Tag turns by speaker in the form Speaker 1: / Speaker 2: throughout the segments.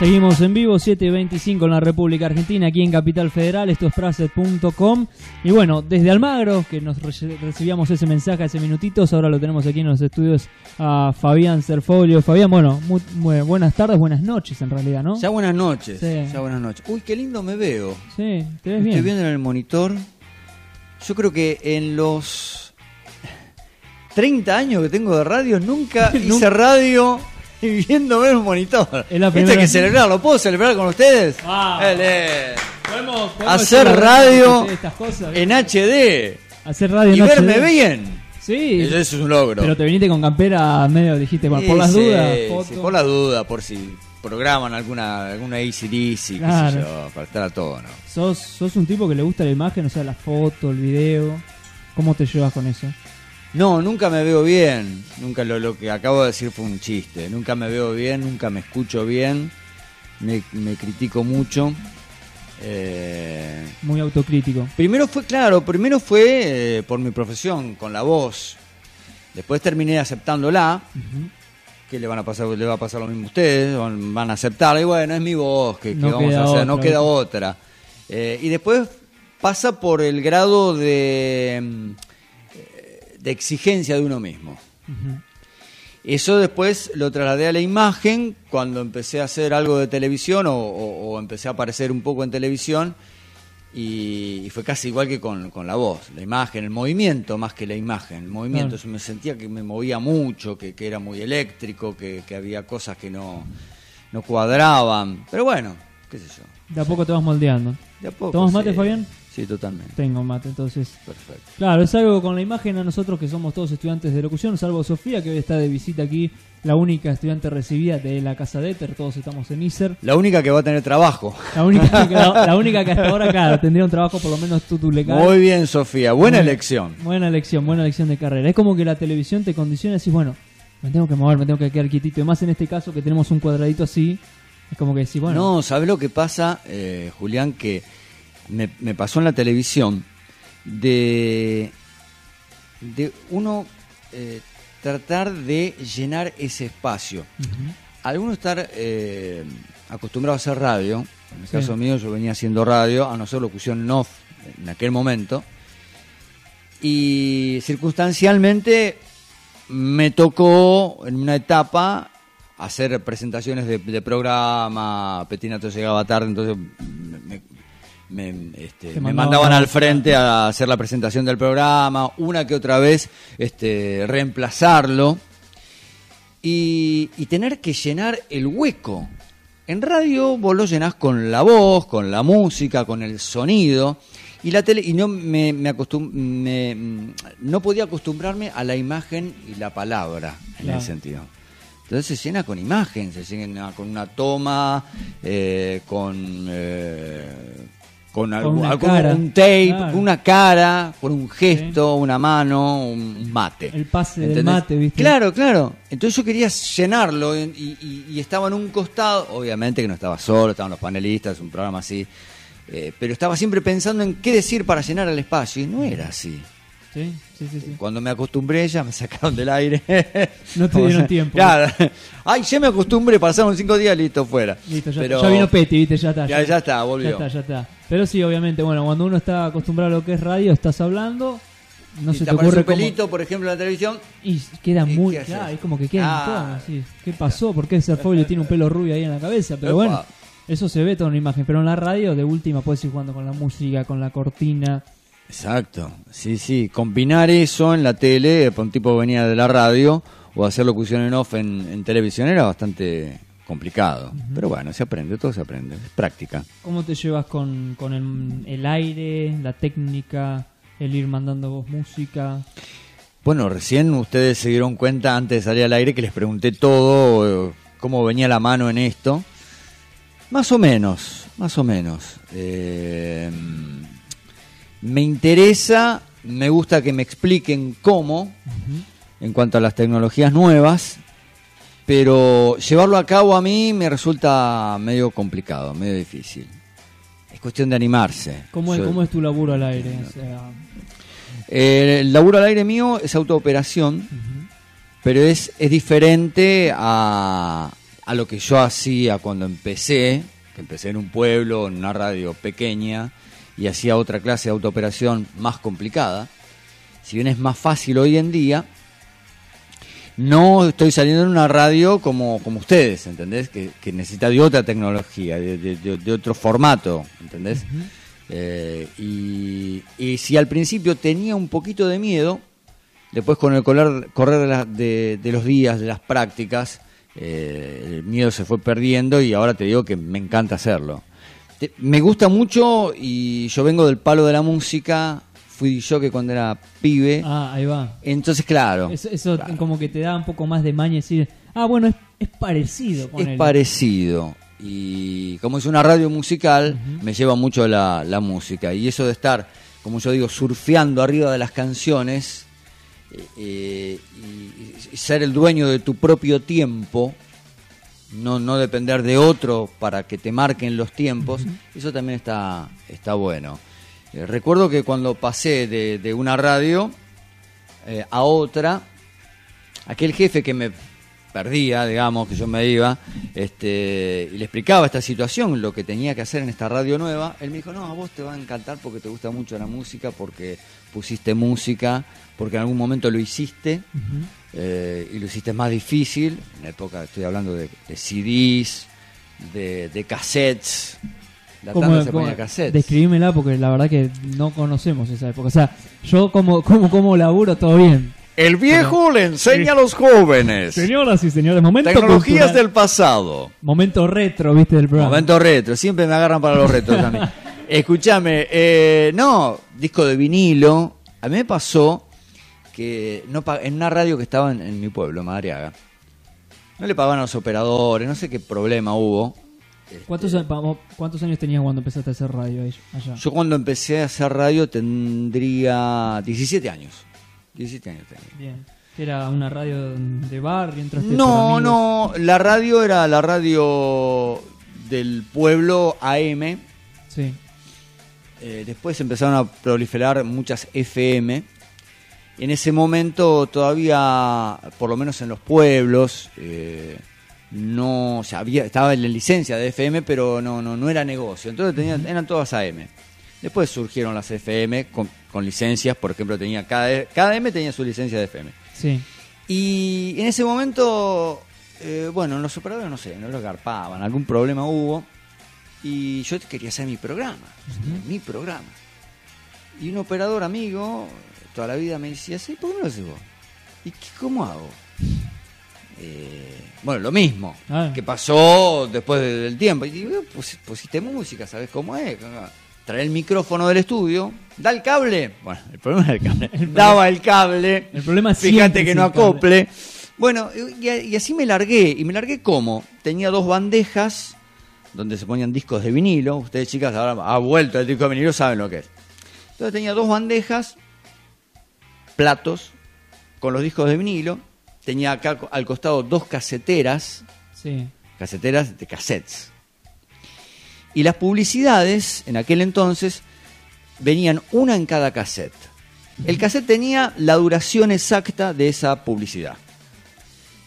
Speaker 1: Seguimos en vivo, 7.25 en la República Argentina, aquí en Capital Federal, esto es Praset.com. Y bueno, desde Almagro, que nos re- recibíamos ese mensaje hace minutitos, ahora lo tenemos aquí en los estudios a Fabián Cerfolio. Fabián, bueno, muy, muy buenas tardes, buenas noches en realidad, ¿no?
Speaker 2: Ya buenas noches.
Speaker 1: Sí.
Speaker 2: Ya buenas noches. Uy, qué lindo me veo.
Speaker 1: Sí, te ves
Speaker 2: Estoy
Speaker 1: bien.
Speaker 2: viendo en el monitor. Yo creo que en los 30 años que tengo de radio nunca hice radio y viéndome en un monitor.
Speaker 1: Es la
Speaker 2: Esto hay que celebrarlo. ¿Puedo celebrar con ustedes?
Speaker 1: Ah.
Speaker 2: Dale.
Speaker 1: ¿Podemos- podemos
Speaker 2: Hacer radio
Speaker 1: estas cosas?
Speaker 2: en HD
Speaker 1: Hacer radio
Speaker 2: y
Speaker 1: en
Speaker 2: verme
Speaker 1: HD.
Speaker 2: bien.
Speaker 1: Sí,
Speaker 2: Eso es un logro.
Speaker 1: pero te viniste con campera medio, dijiste, por las
Speaker 2: sí,
Speaker 1: dudas,
Speaker 2: sí, por la duda, por si programan alguna alguna ACDC,
Speaker 1: Claro.
Speaker 2: qué sé yo, para estar a todo, ¿no?
Speaker 1: ¿Sos, sos un tipo que le gusta la imagen, o sea, la foto, el video. ¿Cómo te llevas con eso?
Speaker 2: No, nunca me veo bien. Nunca lo, lo que acabo de decir fue un chiste. Nunca me veo bien, nunca me escucho bien. Me, me critico mucho. Eh,
Speaker 1: Muy autocrítico.
Speaker 2: primero fue, claro, primero fue eh, por mi profesión, con la voz. Después terminé aceptándola. Que le van a pasar, le va a pasar lo mismo a ustedes, van, a aceptarla. Y bueno, es mi voz, que, que
Speaker 1: No
Speaker 2: vamos a hacer? no queda otra. Eh, y después pasa por el grado de, mm, de exigencia de uno mismo. Eso después lo trasladé a la imagen cuando empecé a hacer algo de televisión o, o- o empecé a aparecer un poco en televisión y, y fue casi igual que con, con la voz, la imagen, el movimiento más que la imagen, el movimiento,
Speaker 1: Claro.
Speaker 2: yo me sentía que me movía mucho, que, que era muy eléctrico, que, que había cosas que no, no cuadraban, pero bueno, qué sé yo.
Speaker 1: De a poco te vas moldeando.
Speaker 2: De a poco,
Speaker 1: ¿Tomas mate,
Speaker 2: sí.
Speaker 1: Fabián?
Speaker 2: Sí, totalmente.
Speaker 1: Tengo mate, entonces.
Speaker 2: Perfecto.
Speaker 1: Claro, es algo con la imagen a nosotros que somos todos estudiantes de locución, salvo Sofía, que hoy está de visita aquí, la única estudiante recibida de la casa de Éter, todos estamos en ISER.
Speaker 2: La única que va a tener trabajo.
Speaker 1: La única, que, la, la única que hasta ahora, claro, tendría un trabajo por lo menos tú, legal.
Speaker 2: Muy bien, Sofía, buena
Speaker 1: Muy-
Speaker 2: elección.
Speaker 1: Buena elección, buena elección de carrera. Es como que la televisión te condiciona y decís, bueno, me tengo que mover, me tengo que quedar quietito. Y más en este caso que tenemos un cuadradito así, es como que decís, bueno,
Speaker 2: No, ¿sabes lo que pasa, eh, Julián? Que me, me pasó en la televisión de, de uno eh, tratar de llenar ese espacio.
Speaker 1: Ujú.
Speaker 2: Algunos estar eh, acostumbrados a hacer radio, en el
Speaker 1: Sí.
Speaker 2: caso mío yo venía haciendo radio, a no ser locución en off en aquel momento, y circunstancialmente me tocó en una etapa hacer presentaciones de, de programa, Petinato llegaba tarde, entonces me, me- este, me
Speaker 1: mandaban
Speaker 2: al frente a hacer la presentación del programa, una que otra vez este, reemplazarlo y, y tener que llenar el hueco. En radio vos lo llenás con la voz, con la música, con el sonido. Y la tele, y no me, me acostum- me- no podía acostumbrarme a la imagen y la palabra en
Speaker 1: Claro.
Speaker 2: ese sentido. Entonces se llena con imagen, se llena con una toma, eh, con, eh, con, algo- algo-
Speaker 1: cara.
Speaker 2: un tape,
Speaker 1: Claro.
Speaker 2: una cara, con un gesto, una mano, un mate.
Speaker 1: El pase del mate, ¿viste?
Speaker 2: Claro, claro. Entonces yo quería llenarlo y, y- y estaba en un costado, obviamente que no estaba solo, estaban los panelistas, un programa así, eh, pero estaba siempre pensando en qué decir para llenar el espacio y no era así.
Speaker 1: Sí, sí, sí. sí.
Speaker 2: Cuando me acostumbré ya me sacaron del aire.
Speaker 1: No te dieron tiempo.
Speaker 2: Claro. Ay, ya me acostumbré, pasaron cinco días, listo, fuera.
Speaker 1: Listo, ya,
Speaker 2: Pero-
Speaker 1: ya vino Peti, ¿viste? Ya está.
Speaker 2: Ya, ya está, volvió.
Speaker 1: Ya está, ya está. Pero sí, obviamente, bueno, cuando uno está acostumbrado a lo que es radio, estás hablando, no
Speaker 2: y
Speaker 1: se
Speaker 2: te
Speaker 1: te ocurre
Speaker 2: un
Speaker 1: cómo...
Speaker 2: pelito, por ejemplo, en la televisión.
Speaker 1: Y queda
Speaker 2: ¿Y
Speaker 1: muy claro, es como que queda
Speaker 2: Ah.
Speaker 1: así. ¿Qué pasó? ¿Por qué ese folio tiene un pelo rubio ahí en la cabeza? Pero bueno, eso se ve todo en la imagen. Pero en la radio, de última, puedes ir jugando con la música, con la cortina.
Speaker 2: Exacto, sí, sí. Combinar eso en la tele, para un tipo que venía de la radio, o hacer locución en off en, en televisión era bastante complicado. Pero bueno, se aprende, todo se aprende, es práctica.
Speaker 1: ¿Cómo te llevas con, con el, el aire, la técnica, el ir mandando vos música?
Speaker 2: Bueno, recién ustedes se dieron cuenta antes de salir al aire que les pregunté todo, eh, cómo venía la mano en esto. Más o menos, más o menos. Eh, me interesa, me gusta que me expliquen cómo, en cuanto a las tecnologías nuevas, pero llevarlo a cabo a mí me resulta medio complicado, medio difícil. Es cuestión de animarse.
Speaker 1: ¿Cómo, es,
Speaker 2: Yo-
Speaker 1: ¿Cómo es tu laburo al aire? O sea,
Speaker 2: Eh, el laburo al aire mío es autooperación, pero es, es diferente a a lo que yo hacía cuando empecé, que empecé en un pueblo, en una radio pequeña, y hacía otra clase de autooperación más complicada. Si bien es más fácil hoy en día, no estoy saliendo en una radio como, como ustedes, ¿entendés? Que, que necesita de otra tecnología, de, de- de- de otro formato, ¿entendés? Eh, y, y si al principio tenía un poquito de miedo, después con el correr, correr de, la- de- de los días, de las prácticas, eh, el miedo se fue perdiendo y ahora te digo que me encanta hacerlo. Te- me gusta mucho y yo vengo del palo de la música, fui yo que cuando era pibe,
Speaker 1: Ah, ahí va.
Speaker 2: entonces claro.
Speaker 1: Eso, eso
Speaker 2: Claro.
Speaker 1: como que te da un poco más de maña decir, ah, bueno, es, es parecido.
Speaker 2: Es parecido. Y como es una radio musical, me lleva mucho la, la música. Y eso de estar, como yo digo, surfeando arriba de las canciones eh, eh, y, y ser el dueño de tu propio tiempo, no, no depender de otro para que te marquen los tiempos, eso también está, está bueno. Eh, recuerdo que cuando pasé de, de una radio eh, a otra, aquel jefe que me perdía, digamos, que yo me iba, este, y le explicaba esta situación, lo que tenía que hacer en esta radio nueva, él me dijo, no, a vos te va a encantar porque te gusta mucho la música, porque pusiste música, porque en algún momento lo hiciste, eh, y lo hiciste más difícil, en la época estoy hablando de, de CDs, de, de cassettes, la
Speaker 1: ¿Cómo-
Speaker 2: tanda se
Speaker 1: cómo-
Speaker 2: ponía cassettes.
Speaker 1: Describímela porque la verdad que no conocemos esa época. O sea, yo como, como, como laburo, todo bien.
Speaker 2: El viejo le enseña a los jóvenes
Speaker 1: Señoras y señores, momento
Speaker 2: tecnologías
Speaker 1: cultural.
Speaker 2: del pasado.
Speaker 1: Momento retro, viste, del programa.
Speaker 2: Momento retro, siempre me agarran para los retos a mí. Escúchame, eh, no, disco de vinilo. A mí me pasó que no en una radio que estaba en, en mi pueblo, Madariaga, no le pagaban a los operadores, no sé qué problema hubo. Este,
Speaker 1: ¿Cuántos, a- vamos, ¿Cuántos años tenías cuando empezaste a hacer radio allá?
Speaker 2: Yo cuando empecé a hacer radio tendría 17 años. 17 años tenía.
Speaker 1: Bien. Era una radio de por
Speaker 2: No, no, la radio era la radio del pueblo AM.
Speaker 1: Sí.
Speaker 2: Eh, después empezaron a proliferar muchas FM. En ese momento todavía, por lo menos en los pueblos, eh, no, o sea, había, estaba en la licencia de FM, pero no, no, no era negocio. Entonces tenían, eran todas AM. Después surgieron las FM con, con licencias, por ejemplo, tenía cada, cada M tenía su licencia de FM.
Speaker 1: Sí.
Speaker 2: Y en ese momento, eh, bueno, los operadores no sé, no lo garpaban, algún problema hubo. Y yo quería hacer mi programa, mi programa. Y un operador amigo, toda la vida me decía, sí, ¿por qué no lo haces vos? ¿Y qué, cómo hago? Eh, bueno, lo mismo.
Speaker 1: Ah.
Speaker 2: que pasó después de- del tiempo? Y digo, pues, pusiste música, ¿sabes cómo es? Trae el micrófono del estudio, da el cable. Bueno, el problema era el cable. Daba el cable.
Speaker 1: El problema
Speaker 2: Fíjate
Speaker 1: siempre
Speaker 2: que
Speaker 1: es
Speaker 2: no
Speaker 1: el cable.
Speaker 2: acople. Bueno, y, y así me largué. ¿Y me largué cómo? Tenía dos bandejas donde se ponían discos de vinilo. Ustedes, chicas, ahora ha vuelto el disco de vinilo, saben lo que es. Entonces tenía dos bandejas, platos, con los discos de vinilo. Tenía acá al costado dos caseteras,
Speaker 1: Sí.
Speaker 2: caseteras de cassettes. Y las publicidades, en aquel entonces, venían una en cada cassette. El cassette tenía la duración exacta de esa publicidad.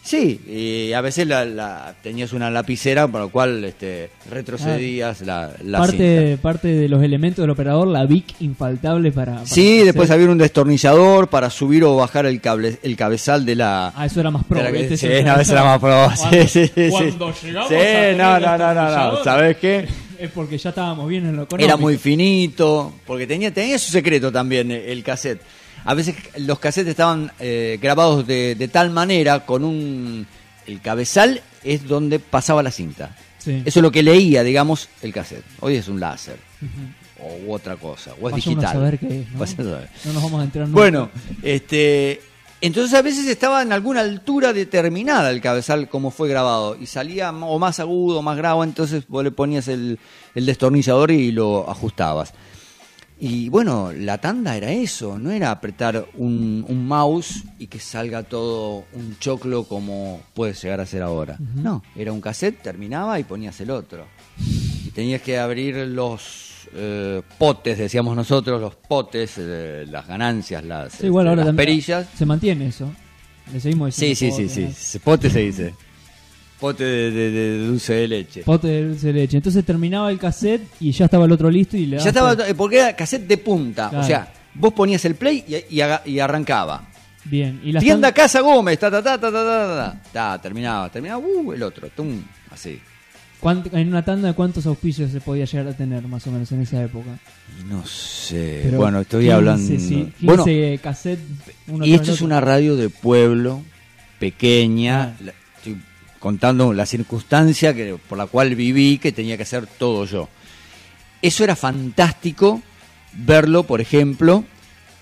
Speaker 2: Sí, y a veces la, la- tenías una lapicera, por lo cual este, retrocedías la, la
Speaker 1: parte,
Speaker 2: cinta.
Speaker 1: parte de los elementos del operador, la VIC infaltable para. para
Speaker 2: Sí,
Speaker 1: hacer-
Speaker 2: después había un destornillador para subir o bajar el, cable, el cabezal de la,
Speaker 1: Ah, eso era más pro. ¿viste?
Speaker 2: sí,
Speaker 1: Eso-
Speaker 2: no, esa era más pro.
Speaker 1: Cuando-
Speaker 2: sí, sí,
Speaker 1: cuando
Speaker 2: sí.
Speaker 1: llegamos
Speaker 2: Sí,
Speaker 1: a
Speaker 2: no, no, no, no, no.
Speaker 1: destornillador,
Speaker 2: ¿Sabes qué?
Speaker 1: Es porque ya estábamos bien en lo económico.
Speaker 2: Era muy finito, porque tenía, tenía su secreto también el cassette. A veces los cassettes estaban eh, grabados de, de tal manera, con un... El cabezal es donde pasaba la cinta.
Speaker 1: Sí.
Speaker 2: Eso es lo que leía, digamos, el cassette. Hoy es un láser, o otra cosa, o es
Speaker 1: Vaya uno a
Speaker 2: digital.
Speaker 1: saber qué es, ¿no?
Speaker 2: A saber.
Speaker 1: No nos vamos a entrar nunca.
Speaker 2: Bueno, este, entonces a veces estaba en alguna altura determinada el cabezal como fue grabado y salía o más agudo o más grave, entonces vos le ponías el, el destornillador y lo ajustabas. Y bueno, la tanda era eso, no era apretar un, un mouse y que salga todo un choclo como puede llegar a ser ahora. No, era un cassette, terminaba y ponías el otro. Y tenías que abrir los eh, potes, decíamos nosotros, los potes, eh, las ganancias, las,
Speaker 1: Sí,
Speaker 2: este,
Speaker 1: ahora
Speaker 2: las
Speaker 1: también
Speaker 2: perillas.
Speaker 1: Se mantiene eso. Le seguimos
Speaker 2: Sí,
Speaker 1: diciendo
Speaker 2: sí, sí, sí, se- pote se dice. Pote de, dulce de leche.
Speaker 1: Pote de dulce de leche. Entonces terminaba el cassette y ya estaba el otro listo y le
Speaker 2: Ya estaba, porque era cassette de punta. O sea, vos ponías el play y, arrancaba.
Speaker 1: Bien.
Speaker 2: Tienda. Casa Gómez, ta, ta, ta, ta, ta, ta, ta. ta terminaba, terminaba, uh, el otro, tum, así.
Speaker 1: En una tanda, de ¿cuántos auspicios se podía llegar a tener más o menos en esa época?
Speaker 2: No sé. Bueno, estoy hablando.
Speaker 1: Sí,
Speaker 2: bueno,
Speaker 1: cassette,
Speaker 2: y esto es una radio de pueblo, pequeña.
Speaker 1: Ah
Speaker 2: contando la circunstancia que, por la cual viví, que tenía que hacer todo yo. Eso era fantástico verlo, por ejemplo,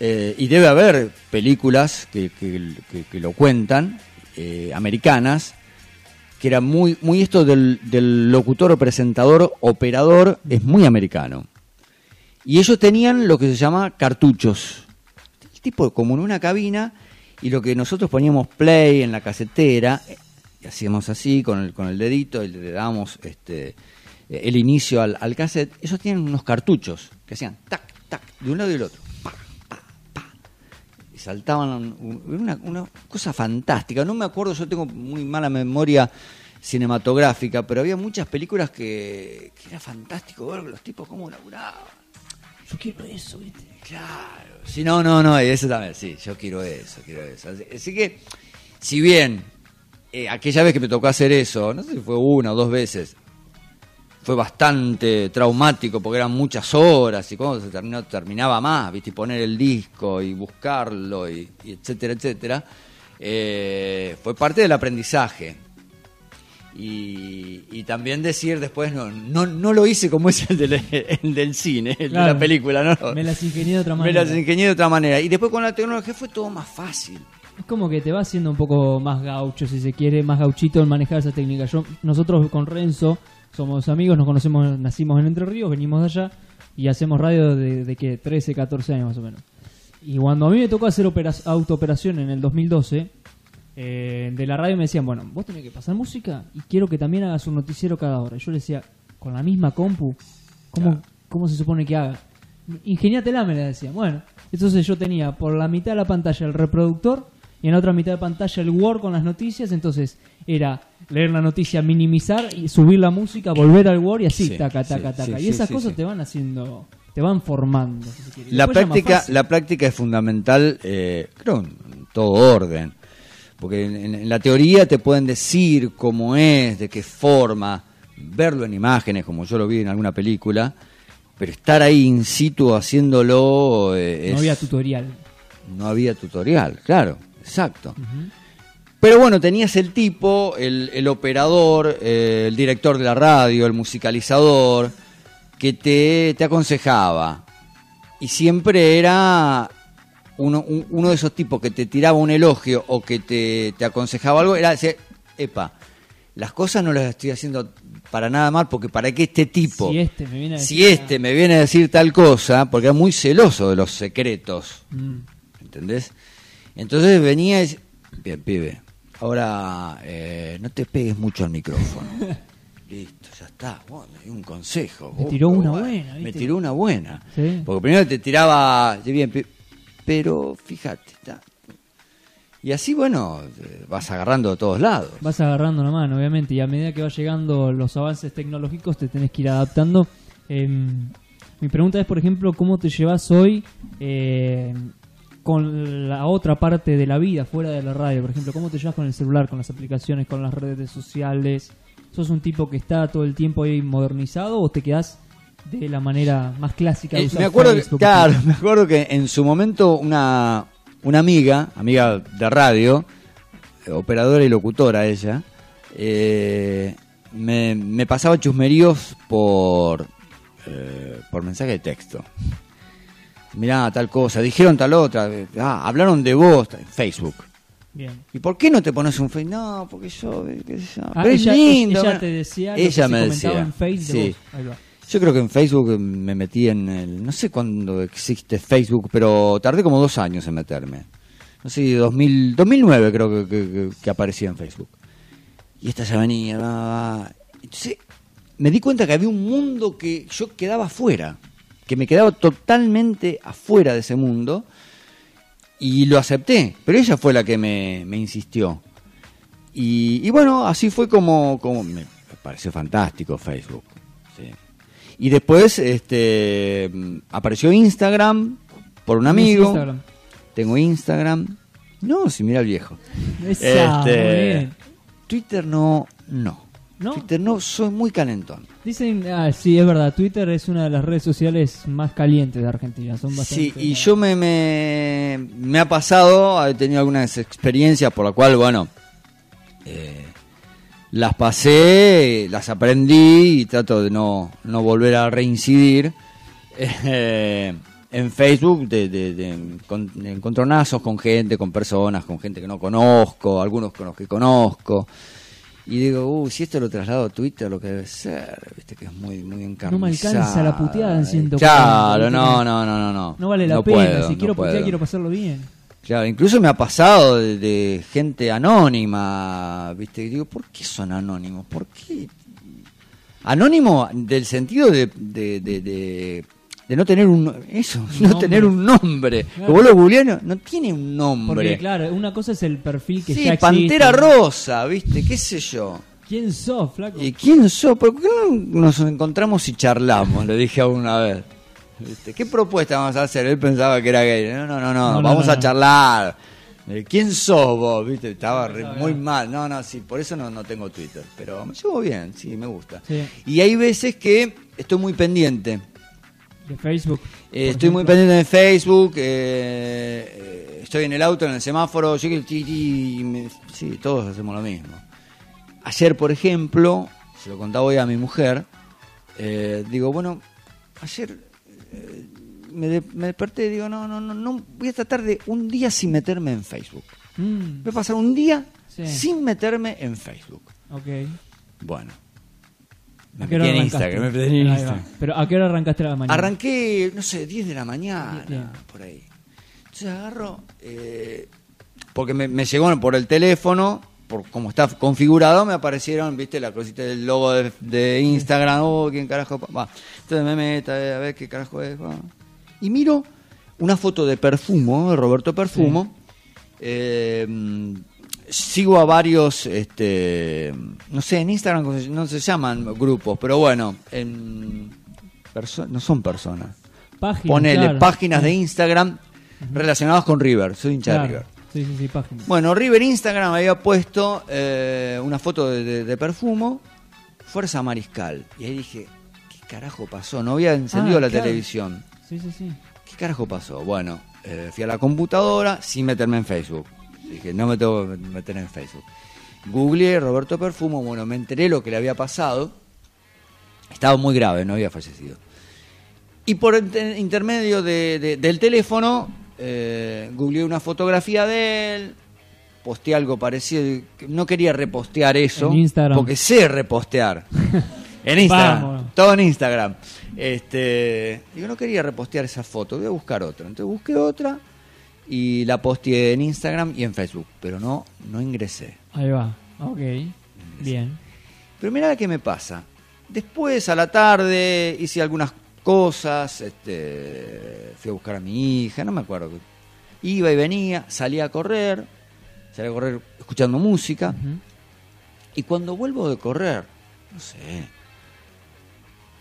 Speaker 2: eh, y debe haber películas que, que- lo cuentan, eh, americanas, que era muy, muy esto del, locutor o presentador, operador, es muy americano. Y ellos tenían lo que se llama cartuchos. Tipo como en una cabina y lo que nosotros poníamos play en la casetera y hacíamos así con el, con el dedito y le dábamos este, el inicio al, al cassette. Ellos tienen unos cartuchos que hacían tac, tac, de un lado y del otro. Y saltaban un- una, una cosa fantástica. No me acuerdo, yo tengo muy mala memoria cinematográfica, pero había muchas películas que, que era fantástico ver los tipos cómo laburaban.
Speaker 1: Yo quiero eso, ¿viste?
Speaker 2: Claro. Sí, no, no, no, eso también, sí, yo quiero eso, quiero eso. Así, así que, si bien eh, aquella vez que me tocó hacer eso, no sé si fue una o dos veces, fue bastante traumático porque eran muchas horas y cuando se terminó, terminaba más, ¿viste? Y poner el disco y buscarlo y, y etcétera, etcétera, eh, fue parte del aprendizaje. Y, y también decir después, no, no, no lo hice como es el del, el del cine, el de la película, ¿no?
Speaker 1: Me las ingenié de otra
Speaker 2: Me
Speaker 1: manera.
Speaker 2: las ingenié de otra manera. Y después con la tecnología fue todo más fácil.
Speaker 1: Es como que te va haciendo un poco más gaucho, si se quiere, más gauchito en manejar esa técnica. Yo, nosotros con Renzo somos amigos, nos conocemos, nacimos en Entre Ríos, venimos de allá y hacemos radio de, de que 13, 14 años más o menos. Y cuando a mí me tocó hacer opera- autooperación en el 2012, eh, de la radio me decían, bueno, vos tenés que pasar música y quiero que también hagas un noticiero cada hora. Y yo le decía, con la misma compu, ¿cómo,
Speaker 2: Claro.
Speaker 1: ¿cómo se supone que haga? Ingeniátela, me la decía. Bueno, entonces yo tenía por la mitad de la pantalla el reproductor y en la otra mitad de pantalla el Word con las noticias. Entonces era leer la noticia, minimizar y subir la música, volver al Word y así,
Speaker 2: Sí,
Speaker 1: taca,
Speaker 2: sí,
Speaker 1: taca, taca.
Speaker 2: sí,
Speaker 1: y esas cosas te van haciendo, te van formando. si
Speaker 2: La práctica, la práctica es fundamental, eh, creo, en todo orden. Porque en, en- en la teoría te pueden decir cómo es, de qué forma, verlo en imágenes, como yo lo vi en alguna película, pero estar ahí in situ haciéndolo eh, es-
Speaker 1: No había tutorial.
Speaker 2: no había tutorial, claro, exacto. Pero bueno, tenías el tipo, el, el operador, eh, el director de la radio, el musicalizador, que te, te aconsejaba. Y siempre era uno, un- uno de esos tipos que te tiraba un elogio o que te, te aconsejaba algo, era decir, epa, las cosas no las estoy haciendo para nada mal, porque para qué este tipo,
Speaker 1: Si este me viene a decir.
Speaker 2: si este me viene a decir tal cosa, porque era muy celoso de los secretos.
Speaker 1: Mm.
Speaker 2: ¿Entendés? Entonces venía y decía, bien, pibe, ahora eh, no te pegues mucho al micrófono. Listo, ya está. Bueno, me dio un consejo.
Speaker 1: Me tiró una buena,
Speaker 2: Me
Speaker 1: ¿viste?
Speaker 2: tiró una buena.
Speaker 1: Sí.
Speaker 2: Porque primero te tiraba, bien, pero fíjate, está. Y así, bueno, eh, vas agarrando de todos lados.
Speaker 1: Vas agarrando la mano, obviamente, y a medida que va llegando los avances tecnológicos te tenés que ir adaptando. Em, mi pregunta es, por ejemplo, ¿cómo te llevas hoy eh, con la otra parte de la vida, fuera de la radio? Por ejemplo, ¿cómo te llevas con el celular, con las aplicaciones, con las redes sociales? ¿Sos un tipo que está todo el tiempo ahí modernizado o te quedás de la manera más clásica de
Speaker 2: Eh,
Speaker 1: usar
Speaker 2: me acuerdo que, claro, me acuerdo que en su momento una, una amiga, amiga de radio, eh, operadora y locutora ella, eh, me, me pasaba chusmeríos por, eh, por mensaje de texto. Mirá, tal cosa, dijeron tal otra, ah, hablaron de vos, en Facebook.
Speaker 1: Bien.
Speaker 2: ¿Y por qué no te pones un Facebook? No, porque yo, eh, qué sé yo.
Speaker 1: Ah,
Speaker 2: Pero es
Speaker 1: ella,
Speaker 2: lindo.
Speaker 1: ella te decía que
Speaker 2: Ella
Speaker 1: se
Speaker 2: me decía.
Speaker 1: en Facebook
Speaker 2: sí. Yo creo que en Facebook me metí en el. No sé cuándo existe Facebook, pero tardé como dos años en meterme. No sé, 2000, 2009 creo que, que, aparecía en Facebook. Y esta ya venía. va, va. Entonces me di cuenta que había un mundo que yo quedaba afuera. Que me quedaba totalmente afuera de ese mundo. Y lo acepté. Pero ella fue la que me, me insistió. Y, y bueno, así fue como, como me pareció fantástico Facebook. sí. Y después este, apareció Instagram por un amigo.
Speaker 1: Instagram.
Speaker 2: Tengo Instagram. No, si mira el viejo.
Speaker 1: Esa,
Speaker 2: Este. Twitter no, no.
Speaker 1: ¿No?
Speaker 2: Twitter no, soy muy calentón.
Speaker 1: Dicen, ah, sí, es verdad, Twitter es una de las redes sociales más calientes de Argentina. Son bastante.
Speaker 2: Sí, y yo me, me, me ha pasado, he tenido algunas experiencias por la cual, bueno, eh, las pasé, las aprendí y trato de no, no volver a reincidir. Eh, en Facebook de, de, de encon- de encontronazos con gente, con personas, con gente que no conozco, algunos con los que conozco. Y digo, uh, si esto lo traslado a Twitter, lo que debe ser, viste que es muy, muy encarnizado.
Speaker 1: No me alcanza la puteada en 140,
Speaker 2: Claro, no, no, no, no, no.
Speaker 1: No vale la
Speaker 2: No
Speaker 1: pena.
Speaker 2: puedo,
Speaker 1: si
Speaker 2: no
Speaker 1: quiero putear, quiero pasarlo bien.
Speaker 2: Claro, incluso me ha pasado de, de gente anónima, ¿viste? Digo, ¿por qué son anónimos? ¿Por qué? Anónimo del sentido de, de, de, de- no tener un... Eso, no
Speaker 1: nombre.
Speaker 2: tener un nombre.
Speaker 1: Claro.
Speaker 2: Que vos lo googleás, no, no tiene un nombre.
Speaker 1: Porque, claro, una cosa es el perfil que
Speaker 2: sí,
Speaker 1: ya existe.
Speaker 2: Pantera Rosa, ¿viste? ¿Qué sé yo?
Speaker 1: ¿Quién sos, flaco?
Speaker 2: ¿Y quién sos? ¿Por qué no nos encontramos y charlamos? Le dije a una vez. ¿Viste? ¿Qué propuesta vamos a hacer? Él pensaba que era gay. No, no, no, no, vamos a charlar. Eh, ¿Quién sos vos? ¿Viste? Estaba re- muy mal. No, no, sí, por eso no, no tengo Twitter. Pero me llevo bien, sí, me gusta.
Speaker 1: Sí.
Speaker 2: Y hay veces que estoy muy pendiente.
Speaker 1: De Facebook.
Speaker 2: Eh, estoy muy pendiente de Facebook, eh, eh, estoy en el auto, en el semáforo, llegué el ti, ti, y me- sí, todos hacemos lo mismo. Ayer, por ejemplo, se lo contaba hoy a mi mujer, eh, digo, bueno, ayer me, de- me desperté y digo, no, no, no, no, voy a tratar de un día sin meterme en Facebook.
Speaker 1: Mm,
Speaker 2: Voy a pasar un día
Speaker 1: Sí.
Speaker 2: sin meterme en Facebook.
Speaker 1: ok.
Speaker 2: Bueno, me
Speaker 1: ¿A qué
Speaker 2: metí
Speaker 1: hora
Speaker 2: en? Instagram, me metí en. Instagram.
Speaker 1: Pero ¿a qué hora arrancaste la mañana?
Speaker 2: Arranqué, no sé, 10 de la mañana,
Speaker 1: Bien.
Speaker 2: por ahí. Entonces agarro, eh, porque me, me llegó por el teléfono, por cómo está configurado, me aparecieron, viste, la cosita del logo de, de Instagram, oh, quién carajo, va. Entonces me meto a ver qué carajo es, va. Y miro una foto de Perfumo, de Roberto Perfumo. Eh, sigo a varios, este, no sé, en Instagram no se- llaman grupos, pero bueno, en no son personas.
Speaker 1: Páginas,
Speaker 2: Ponele
Speaker 1: claro.
Speaker 2: páginas de Instagram relacionadas con River. Soy hincha de. River.
Speaker 1: Sí, sí, sí, páginas.
Speaker 2: Bueno, River Instagram había puesto eh, una foto de, de- de perfumo, Fuerza Mariscal. Y ahí dije, ¿qué carajo pasó? No había encendido
Speaker 1: Ah,
Speaker 2: la
Speaker 1: claro.
Speaker 2: televisión.
Speaker 1: Sí, sí, sí.
Speaker 2: ¿Qué carajo pasó? Bueno, eh, fui a la computadora sin meterme en Facebook. Dije, no me tengo que meter en Facebook. Googleé Roberto Perfumo, bueno, me enteré lo que le había pasado. Estaba muy grave, no había fallecido. Y por inter- intermedio de- de- del teléfono, eh, googleé una fotografía de él, posteé algo parecido. No quería repostear eso,
Speaker 1: En Instagram.
Speaker 2: porque sé repostear. en Instagram,
Speaker 1: Vamos.
Speaker 2: todo en Instagram. Este, digo, no quería repostear esa foto, voy a buscar otra. Entonces busqué otra y la posteé en Instagram y en Facebook, pero no, no ingresé.
Speaker 1: Ahí va. Ok. Bien.
Speaker 2: Pero mirá qué me pasa. Después, a la tarde, hice algunas cosas, este, fui a buscar a mi hija, no me acuerdo. Iba y venía, salía a correr, salía a correr escuchando música, y cuando vuelvo de correr, no sé,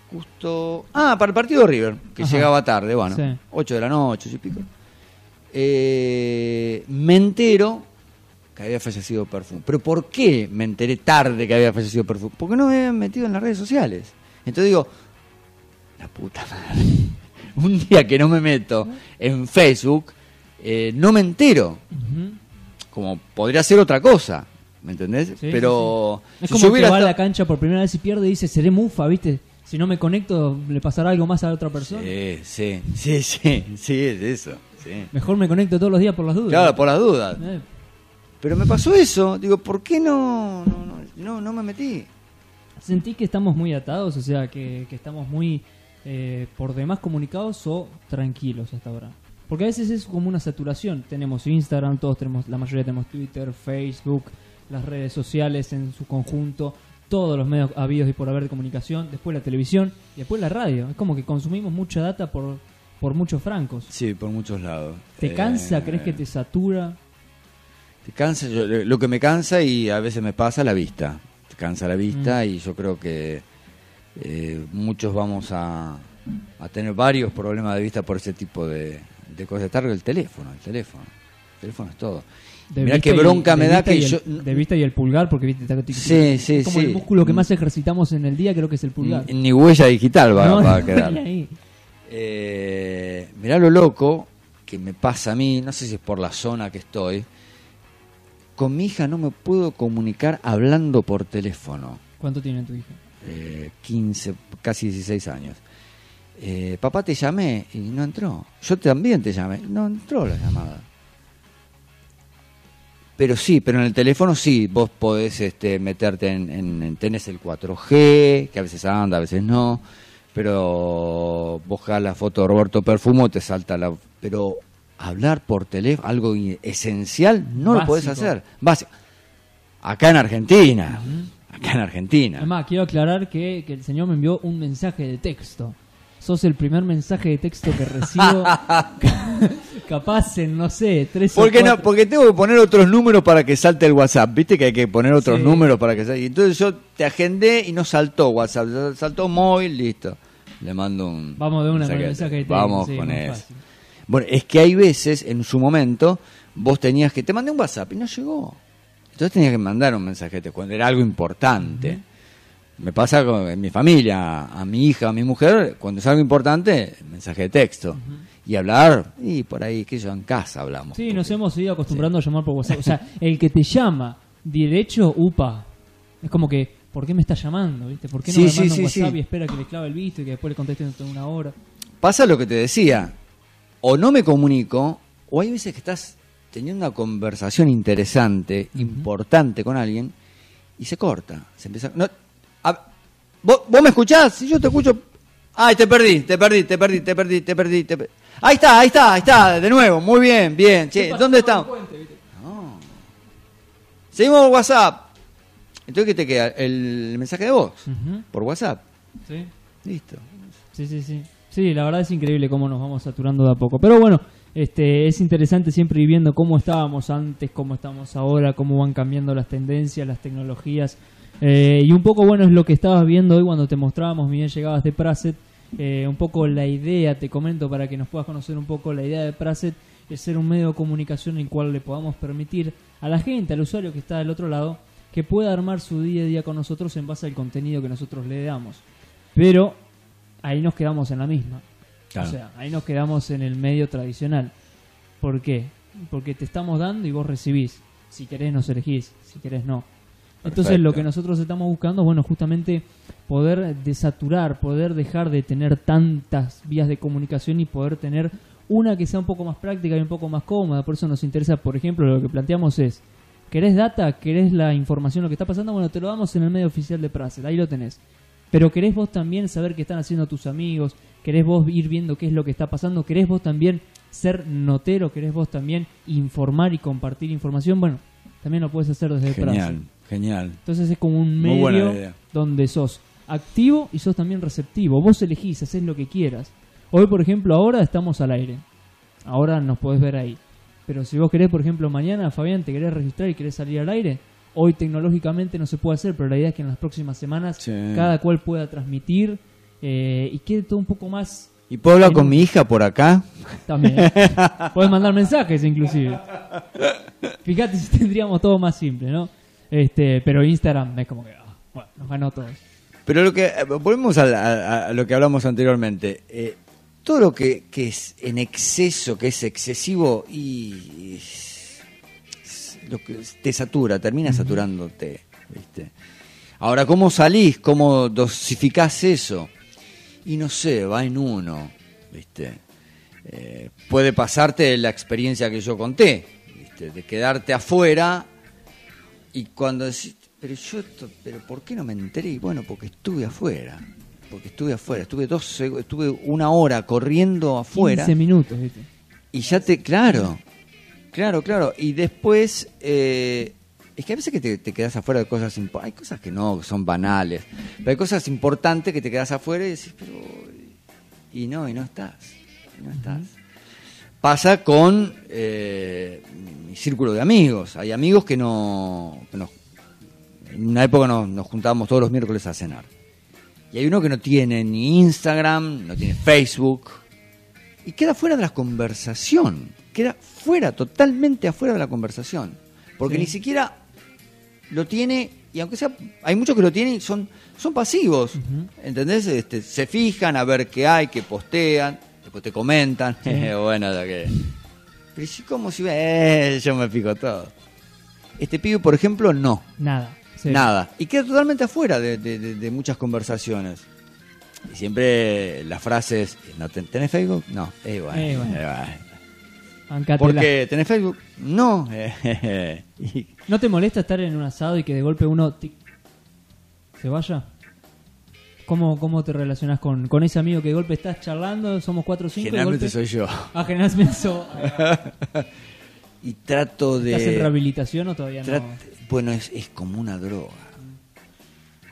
Speaker 2: justo... Ah, para el partido de River, que
Speaker 1: Ajá.
Speaker 2: llegaba tarde, bueno,
Speaker 1: Sí.
Speaker 2: 8 de la noche, ocho y pico. Eh, me entero que había fallecido Perfume. ¿Pero por qué me enteré tarde que había fallecido Perfume? Porque no me habían metido en las redes sociales. Entonces digo, la puta madre. Un día que no me meto en Facebook, eh, no me entero. Como podría ser otra cosa. ¿Me entendés?
Speaker 1: Sí,
Speaker 2: Pero
Speaker 1: Es
Speaker 2: si
Speaker 1: como
Speaker 2: yo
Speaker 1: que
Speaker 2: hubiera
Speaker 1: va a la cancha por primera vez y pierde y dice, seré mufa, ¿viste? Si no me conecto, le pasará algo más a la otra persona.
Speaker 2: Sí, sí, sí, sí, sí, es eso. Sí.
Speaker 1: Mejor me conecto todos los días por las dudas.
Speaker 2: Claro, por las dudas.
Speaker 1: Eh,
Speaker 2: Pero me pasó eso. Digo, ¿por qué no, no, no, no, no me metí?
Speaker 1: ¿Sentís que estamos muy atados? O sea, que, que estamos muy eh, por demás comunicados o tranquilos hasta ahora. Porque a veces es como una saturación. Tenemos Instagram, todos tenemos, la mayoría tenemos Twitter, Facebook, las redes sociales en su conjunto, todos los medios habidos y por haber de comunicación, después la televisión y después la radio. Es como que consumimos mucha data por, por muchos francos.
Speaker 2: Sí, por muchos lados.
Speaker 1: ¿Te
Speaker 2: Eh,
Speaker 1: cansa? ¿Crees que te satura?
Speaker 2: Te cansa, yo- lo que me cansa y a veces me pasa la vista. Te cansa la vista y yo creo que eh, muchos vamos a, a tener varios problemas de vista por ese tipo de, de cosas. El teléfono, el teléfono. El teléfono es todo.
Speaker 1: De
Speaker 2: Mirá qué bronca me da que
Speaker 1: el-
Speaker 2: yo...
Speaker 1: De vista y el pulgar, porque viste, está-
Speaker 2: Sí, sí,
Speaker 1: es como el músculo que más ejercitamos en el día, creo que es el pulgar.
Speaker 2: Ni, ni huella digital va,
Speaker 1: No,
Speaker 2: va a quedar.
Speaker 1: ahí.
Speaker 2: Eh, mirá lo loco que me pasa a mí, no sé si es por la zona que estoy. Con mi hija no me puedo comunicar hablando por teléfono.
Speaker 1: ¿Cuánto tiene tu hija?
Speaker 2: Eh, 15, casi 16 años. Eh, papá, te llamé y no entró. Yo también te llamé, no entró la llamada. Pero sí, pero en el teléfono sí, vos podés este, meterte en, en- en- tenés el 4G, que a veces anda, a veces no, pero buscás la foto de Roberto Perfumo, te salta la... Pero hablar por teléfono, algo esencial, no lo podés hacer. Básico. Acá en Argentina, acá en Argentina.
Speaker 1: Además, quiero aclarar que, que el señor me envió un mensaje de texto. Sos el primer mensaje de texto que recibo. capaz en, no sé, tres o
Speaker 2: ¿Por qué no? Porque tengo que poner otros números para que salte el WhatsApp. ¿Viste que hay que poner otros
Speaker 1: Sí.
Speaker 2: números para que salte? Y Entonces yo te agendé y no saltó WhatsApp. Saltó móvil, listo. Le mando un.
Speaker 1: Vamos de una con
Speaker 2: mensaje
Speaker 1: el
Speaker 2: de
Speaker 1: mensaje de
Speaker 2: texto. Vamos
Speaker 1: sí,
Speaker 2: con eso.
Speaker 1: fácil.
Speaker 2: Bueno, es que hay veces, en su momento, vos tenías que. Te mandé un WhatsApp y no llegó. Entonces tenías que mandar un mensaje de texto cuando era algo importante. Me pasa con en mi familia, a mi hija, a mi mujer, cuando es algo importante, mensaje de texto. Y hablar, y por ahí, que yo en casa hablamos.
Speaker 1: Sí, nos hemos ido acostumbrando a llamar por WhatsApp. O sea, el que te llama derecho, upa. Es como que, ¿por qué me está llamando? ¿viste? ¿Por qué no
Speaker 2: Sí,
Speaker 1: me
Speaker 2: sí,
Speaker 1: manda un WhatsApp y espera que le clave el visto y que después le conteste dentro de una hora?
Speaker 2: pasa lo que te decía, o no me comunico, o hay veces que estás teniendo una conversación interesante, importante con alguien, y se corta, se empieza... No, ¿vos, vos me escuchás? Si yo te escucho... Ay, te perdí, te perdí, te perdí, te perdí, te perdí, te perdí. Ahí está, ahí está, ahí está, de nuevo, muy bien, bien. Che, ¿dónde estamos? No. Seguimos por WhatsApp. Entonces, ¿qué te queda? El mensaje de voz, por WhatsApp.
Speaker 1: Sí.
Speaker 2: Listo.
Speaker 1: Sí, sí, sí. Sí, la verdad es increíble cómo nos vamos saturando de a poco. Pero bueno, este, es interesante siempre ir viendo cómo estábamos antes, cómo estamos ahora, cómo van cambiando las tendencias, las tecnologías. Eh, y un poco, bueno, es lo que estabas viendo hoy cuando te mostrábamos, bien llegabas de Praset. Eh, un poco la idea, te comento para que nos puedas conocer un poco, la idea de Praset es ser un medio de comunicación en el cual le podamos permitir a la gente, al usuario que está del otro lado, que pueda armar su día a día con nosotros en base al contenido que nosotros le damos. Pero ahí nos quedamos en la misma.
Speaker 2: Claro.
Speaker 1: O sea, ahí nos quedamos en el medio tradicional. ¿Por qué? Porque te estamos dando y vos recibís. Si querés nos elegís, si querés no. Entonces
Speaker 2: Perfecto.
Speaker 1: lo que nosotros estamos buscando, bueno, justamente poder desaturar, poder dejar de tener tantas vías de comunicación y poder tener una que sea un poco más práctica y un poco más cómoda. Por eso nos interesa, por ejemplo, lo que planteamos es, ¿querés data? ¿Querés la información, lo que está pasando? Bueno, te lo damos en el medio oficial de Pracer, ahí lo tenés. Pero querés vos también saber qué están haciendo tus amigos, querés vos ir viendo qué es lo que está pasando, querés vos también ser notero, querés vos también informar y compartir información, bueno, también lo puedes hacer desde Pracer.
Speaker 2: Genial.
Speaker 1: Entonces es como un
Speaker 2: Muy
Speaker 1: medio donde sos activo y sos también receptivo. Vos elegís, haces lo que quieras. Hoy, por ejemplo, ahora estamos al aire. Ahora nos podés ver ahí. Pero si vos querés, por ejemplo, mañana, Fabián, te querés registrar y querés salir al aire, hoy tecnológicamente no se puede hacer, pero la idea es que en las próximas semanas
Speaker 2: Sí.
Speaker 1: cada cual pueda transmitir eh, y quede todo un poco más
Speaker 2: ¿Y puedo hablar
Speaker 1: En
Speaker 2: con
Speaker 1: un-
Speaker 2: mi hija por acá?
Speaker 1: también. Podés mandar mensajes inclusive. Fíjate si tendríamos todo más simple, ¿no? Este, pero Instagram es como que, ah, bueno, nos ganó todos.
Speaker 2: Pero lo que eh, volvemos a, a- a lo que hablamos anteriormente. Eh, todo lo que, que es en exceso, que es excesivo y, lo que te satura, termina saturándote, ¿viste? Ahora, ¿cómo salís? ¿Cómo dosificás eso? Y no sé, va en uno, ¿viste? Eh, puede pasarte la experiencia que yo conté, ¿viste? De quedarte afuera y cuando decís, pero yo, esto- pero ¿por qué no me enteré? Y bueno, porque estuve afuera. Porque estuve afuera. Estuve dos, estuve una hora corriendo afuera.
Speaker 1: 15 minutos, ¿viste?
Speaker 2: Y ya te, claro, claro, claro. Y después, eh, es que a veces que te, te quedas afuera de cosas importantes. Hay cosas que no, son banales. Pero hay cosas importantes que te quedas afuera y decís, pero. Y no, y no estás. Y no estás. Pasa con eh, mi círculo de amigos. Hay amigos que no... que nos- en una época nos, nos juntábamos todos los miércoles a cenar. Y hay uno que no tiene ni Instagram, no tiene Facebook. Y queda fuera de la conversación. Queda fuera, totalmente afuera de la conversación. Porque
Speaker 1: Sí.
Speaker 2: ni siquiera lo tiene, y aunque sea, hay muchos que lo tienen y son, son pasivos. ¿Entendés? Este, se fijan a ver qué hay, qué postean, después te comentan. Bueno, ya que. Pero sí, como si eh, yo me pico todo. Este pibe, por ejemplo, no.
Speaker 1: Nada. Sí.
Speaker 2: Nada. Y queda totalmente afuera de, de- de- de muchas conversaciones. Y siempre la frase es, ¿no ten- ¿tenés Facebook? No. Eh, bueno,
Speaker 1: Eh, bueno.
Speaker 2: eh, bueno.
Speaker 1: Bancátela.
Speaker 2: ¿Por qué? ¿Tenés Facebook? No. Eh,
Speaker 1: ¿No te molesta estar en un asado y que de golpe uno tic, se vaya? ¿Cómo, ¿Cómo te relacionas con, con ese amigo que de golpe estás charlando? Somos cuatro o cinco.
Speaker 2: generalmente soy yo.
Speaker 1: Ah, generalmente so-
Speaker 2: Y trato de...
Speaker 1: ¿Estás en rehabilitación o todavía no?
Speaker 2: Bueno, es, es como una droga.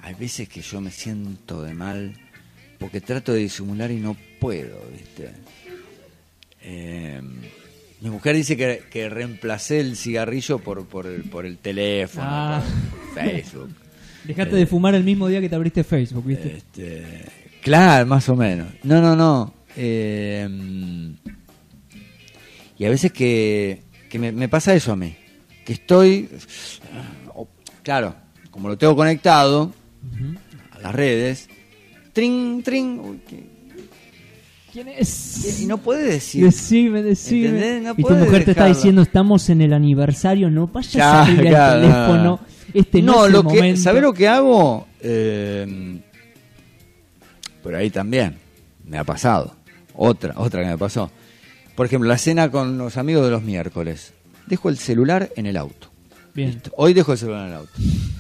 Speaker 2: Hay veces que yo me siento de mal porque trato de disimular y no puedo, ¿viste? Eh, mi mujer dice que, que reemplacé el cigarrillo por, por, el, por el teléfono,
Speaker 1: Ah.
Speaker 2: por Facebook.
Speaker 1: Dejaste de fumar el mismo día que te abriste Facebook, ¿viste?
Speaker 2: Este, claro, más o menos. No, no, no. Eh, y a veces que, que me, me pasa eso a mí. Que estoy, claro, como lo tengo conectado a las redes, trin, trin, uy, que-
Speaker 1: ¿Quién es?
Speaker 2: y no puede decir.
Speaker 1: Decime, decime.
Speaker 2: No
Speaker 1: y tu mujer te está diciendo, estamos en el aniversario, no vayas a abrir
Speaker 2: claro,
Speaker 1: el teléfono. Este no,
Speaker 2: no,
Speaker 1: es el
Speaker 2: lo que,
Speaker 1: momento.
Speaker 2: ¿sabés lo que hago? Eh, por ahí también me ha pasado. Otra, otra que me pasó. Por ejemplo, la cena con los amigos de los miércoles. Dejo el celular en el auto.
Speaker 1: Bien.
Speaker 2: Listo. Hoy dejo el celular en el auto.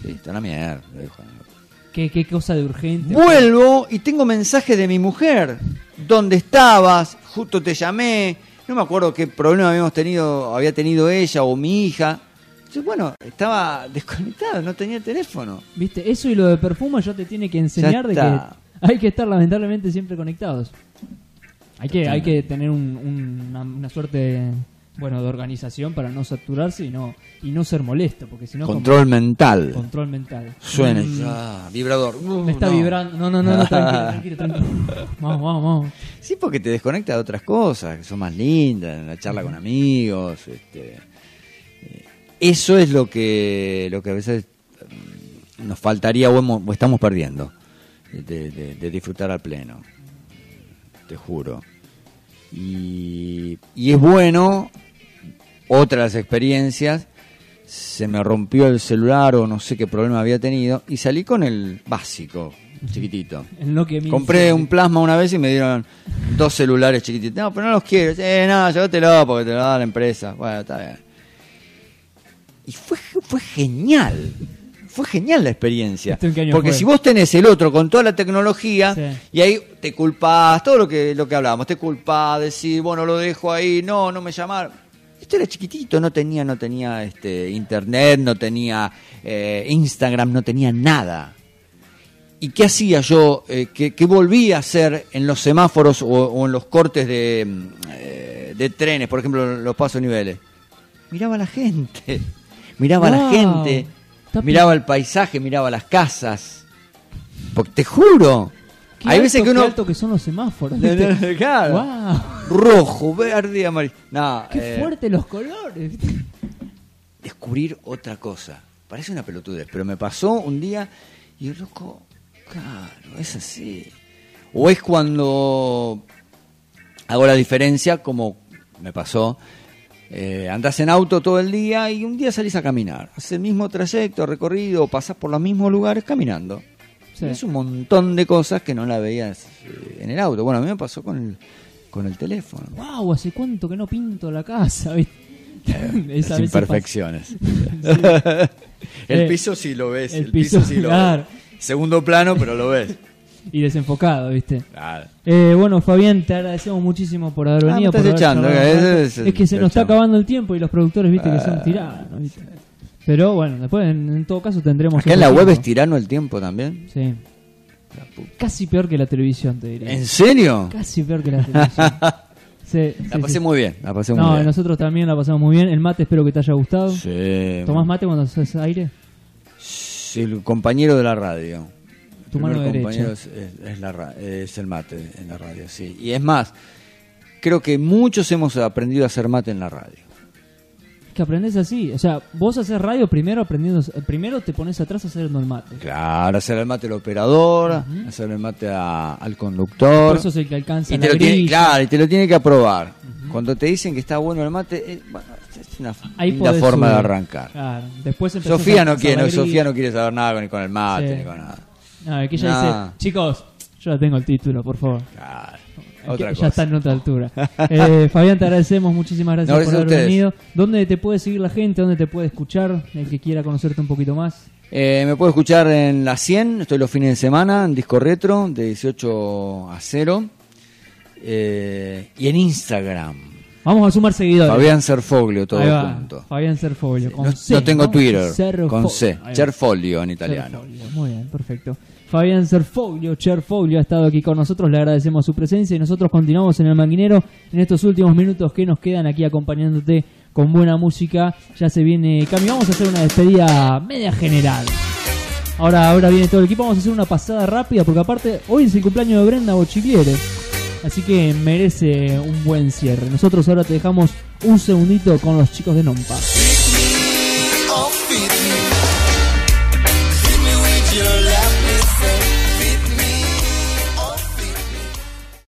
Speaker 2: Listo, la mierda. lo dejo en el auto.
Speaker 1: ¿Qué, qué cosa de urgente.
Speaker 2: Vuelvo y tengo mensaje de mi mujer. ¿Dónde estabas? Justo te llamé. No me acuerdo qué problema habíamos tenido, había tenido ella o mi hija. Entonces, bueno, estaba desconectado, no tenía teléfono.
Speaker 1: ¿Viste? Eso y lo de perfume ya te tiene que enseñar de que hay que estar lamentablemente siempre conectados. Hay que, hay que tener un- un- una, una suerte bueno de organización para no saturarse y no y no ser molesto, porque si no como-
Speaker 2: Control mental.
Speaker 1: control mental.
Speaker 2: Suena.
Speaker 1: Mm,
Speaker 2: ah, vibrador. Uh,
Speaker 1: me está
Speaker 2: no.
Speaker 1: vibrando. No, no, no, no, tranquilo, tranquilo, tranquilo. Vamos, vamos, vamos.
Speaker 2: Sí, porque te desconecta de otras cosas que son más lindas, la charla con amigos. Este, eh, eso es lo que, lo que a veces mm, nos faltaría o, hemos- o estamos perdiendo de, de- de disfrutar al pleno. Te juro. Y, y es bueno, otra de las experiencias, se me rompió el celular o no sé qué problema había tenido y salí con el básico, chiquitito.
Speaker 1: El Nokia
Speaker 2: Compré
Speaker 1: 1100.
Speaker 2: un plasma una vez y me dieron dos celulares chiquititos. No, pero no los quiero. Eh, no, llévatelo porque te lo da la empresa. Bueno, está bien. Y fue, fue genial. Fue genial la experiencia.
Speaker 1: ¿Esto en qué año
Speaker 2: Porque
Speaker 1: fue?
Speaker 2: si vos tenés el otro con toda la tecnología
Speaker 1: Sí.
Speaker 2: y ahí te culpás, todo lo que, lo que hablábamos, te culpás, decir, bueno, lo dejo ahí, no, no me llamaron. Esto era chiquitito, no tenía, no tenía este, internet, no tenía eh, Instagram, no tenía nada. ¿Y qué hacía yo? Eh, ¿qué, qué volví a hacer en los semáforos o, o en los cortes de, mm, eh, de trenes, por ejemplo, los pasos niveles? Miraba a la gente, miraba a la gente, miraba el paisaje, miraba las casas. Porque te juro,
Speaker 1: Qué
Speaker 2: hay
Speaker 1: alto,
Speaker 2: veces que
Speaker 1: qué
Speaker 2: uno...
Speaker 1: alto que son los semáforos.
Speaker 2: Claro.
Speaker 1: Wow.
Speaker 2: Rojo, verde, amarillo. No,
Speaker 1: Qué
Speaker 2: eh,
Speaker 1: fuerte los colores.
Speaker 2: descubrir otra cosa. Parece una pelotudez, pero me pasó un día y loco, claro, es así. O es cuando hago la diferencia, como me pasó, eh, andás en auto todo el día y un día salís a caminar. Haces el mismo trayecto, recorrido, pasás por los mismos lugares caminando.
Speaker 1: Sí.
Speaker 2: Es un montón de cosas que no la veías eh, en el auto. Bueno, a mí me pasó con el, con el teléfono.
Speaker 1: Wow, hace cuánto que no pinto la casa,
Speaker 2: imperfecciones. el piso sí lo ves,
Speaker 1: el
Speaker 2: el, piso,
Speaker 1: piso,
Speaker 2: sí lo
Speaker 1: claro.
Speaker 2: ves. Segundo plano, pero lo ves.
Speaker 1: Y desenfocado, ¿viste?
Speaker 2: Claro.
Speaker 1: Eh, bueno, Fabián, te agradecemos muchísimo por haber
Speaker 2: Ah, me
Speaker 1: venido. por haber
Speaker 2: echando, que es
Speaker 1: es, que se nos está acabando el tiempo y los productores, viste, que son
Speaker 2: Ah.
Speaker 1: tiranos, ¿viste? Pero bueno, después en, en todo caso tendremos.
Speaker 2: Acá en la web es tirano el tiempo también.
Speaker 1: Sí. Casi peor que la televisión, te diría.
Speaker 2: ¿En serio?
Speaker 1: Casi peor que la televisión. Sí,
Speaker 2: La
Speaker 1: sí,
Speaker 2: pasé
Speaker 1: sí.
Speaker 2: muy bien, la pasé muy
Speaker 1: No,
Speaker 2: bien.
Speaker 1: nosotros también la pasamos muy bien. El mate espero que te haya gustado. ¿Tomás mate cuando haces aire?
Speaker 2: Sí, el compañero de la radio.
Speaker 1: Tu
Speaker 2: El
Speaker 1: mano
Speaker 2: compañero es, es- es la es el mate en la radio, sí. Y es más, creo que muchos hemos aprendido a hacer mate en la radio.
Speaker 1: Que aprendes así. O sea, vos haces radio primero aprendiendo. Primero te pones atrás a hacer el mate.
Speaker 2: Claro, hacer el mate al operador, hacer el mate a- al conductor.
Speaker 1: Por eso es el que alcanza
Speaker 2: y
Speaker 1: la
Speaker 2: te lo tiene, claro, y te lo tiene que aprobar. Cuando te dicen que está bueno el mate, eh, bueno, es una
Speaker 1: Ahí
Speaker 2: linda
Speaker 1: podés
Speaker 2: forma de arrancar.
Speaker 1: Claro. Después
Speaker 2: Sofía
Speaker 1: a
Speaker 2: no quiere, no. Sofía no quiere saber nada ni con el mate
Speaker 1: Sí.
Speaker 2: ni con nada.
Speaker 1: No, ella dice, chicos, yo ya tengo el título, por favor.
Speaker 2: Claro,
Speaker 1: Ya está en otra altura. Eh, Fabián, te agradecemos, muchísimas gracias
Speaker 2: No,
Speaker 1: por
Speaker 2: gracias
Speaker 1: haber venido. ¿Dónde te puede seguir la gente? ¿Dónde te puede escuchar? El que quiera conocerte un poquito más.
Speaker 2: Eh, me puedo escuchar en la 100, estoy los fines de semana, en Disco Retro, de 18 a 0. Eh, y en Instagram,
Speaker 1: Vamos a sumar seguidores.
Speaker 2: Fabián Serfoglio, todo junto.
Speaker 1: Fabián Serfolio. con
Speaker 2: No,
Speaker 1: C,
Speaker 2: no tengo Twitter,
Speaker 1: Serfolio.
Speaker 2: con C, en italiano.
Speaker 1: Muy bien, perfecto. Fabián Serfoglio, Cherfoglio, ha estado aquí con nosotros. Le agradecemos su presencia y nosotros continuamos en el maquinero en estos últimos minutos que nos quedan aquí acompañándote con buena música. Ya se viene Cami. Vamos a hacer una despedida media general. Ahora, ahora viene todo el equipo. Vamos a hacer una pasada rápida porque aparte hoy es el cumpleaños de Brenda Bochigliere. Así que merece un buen cierre. Nosotros ahora te dejamos un segundito con los chicos de Nompa.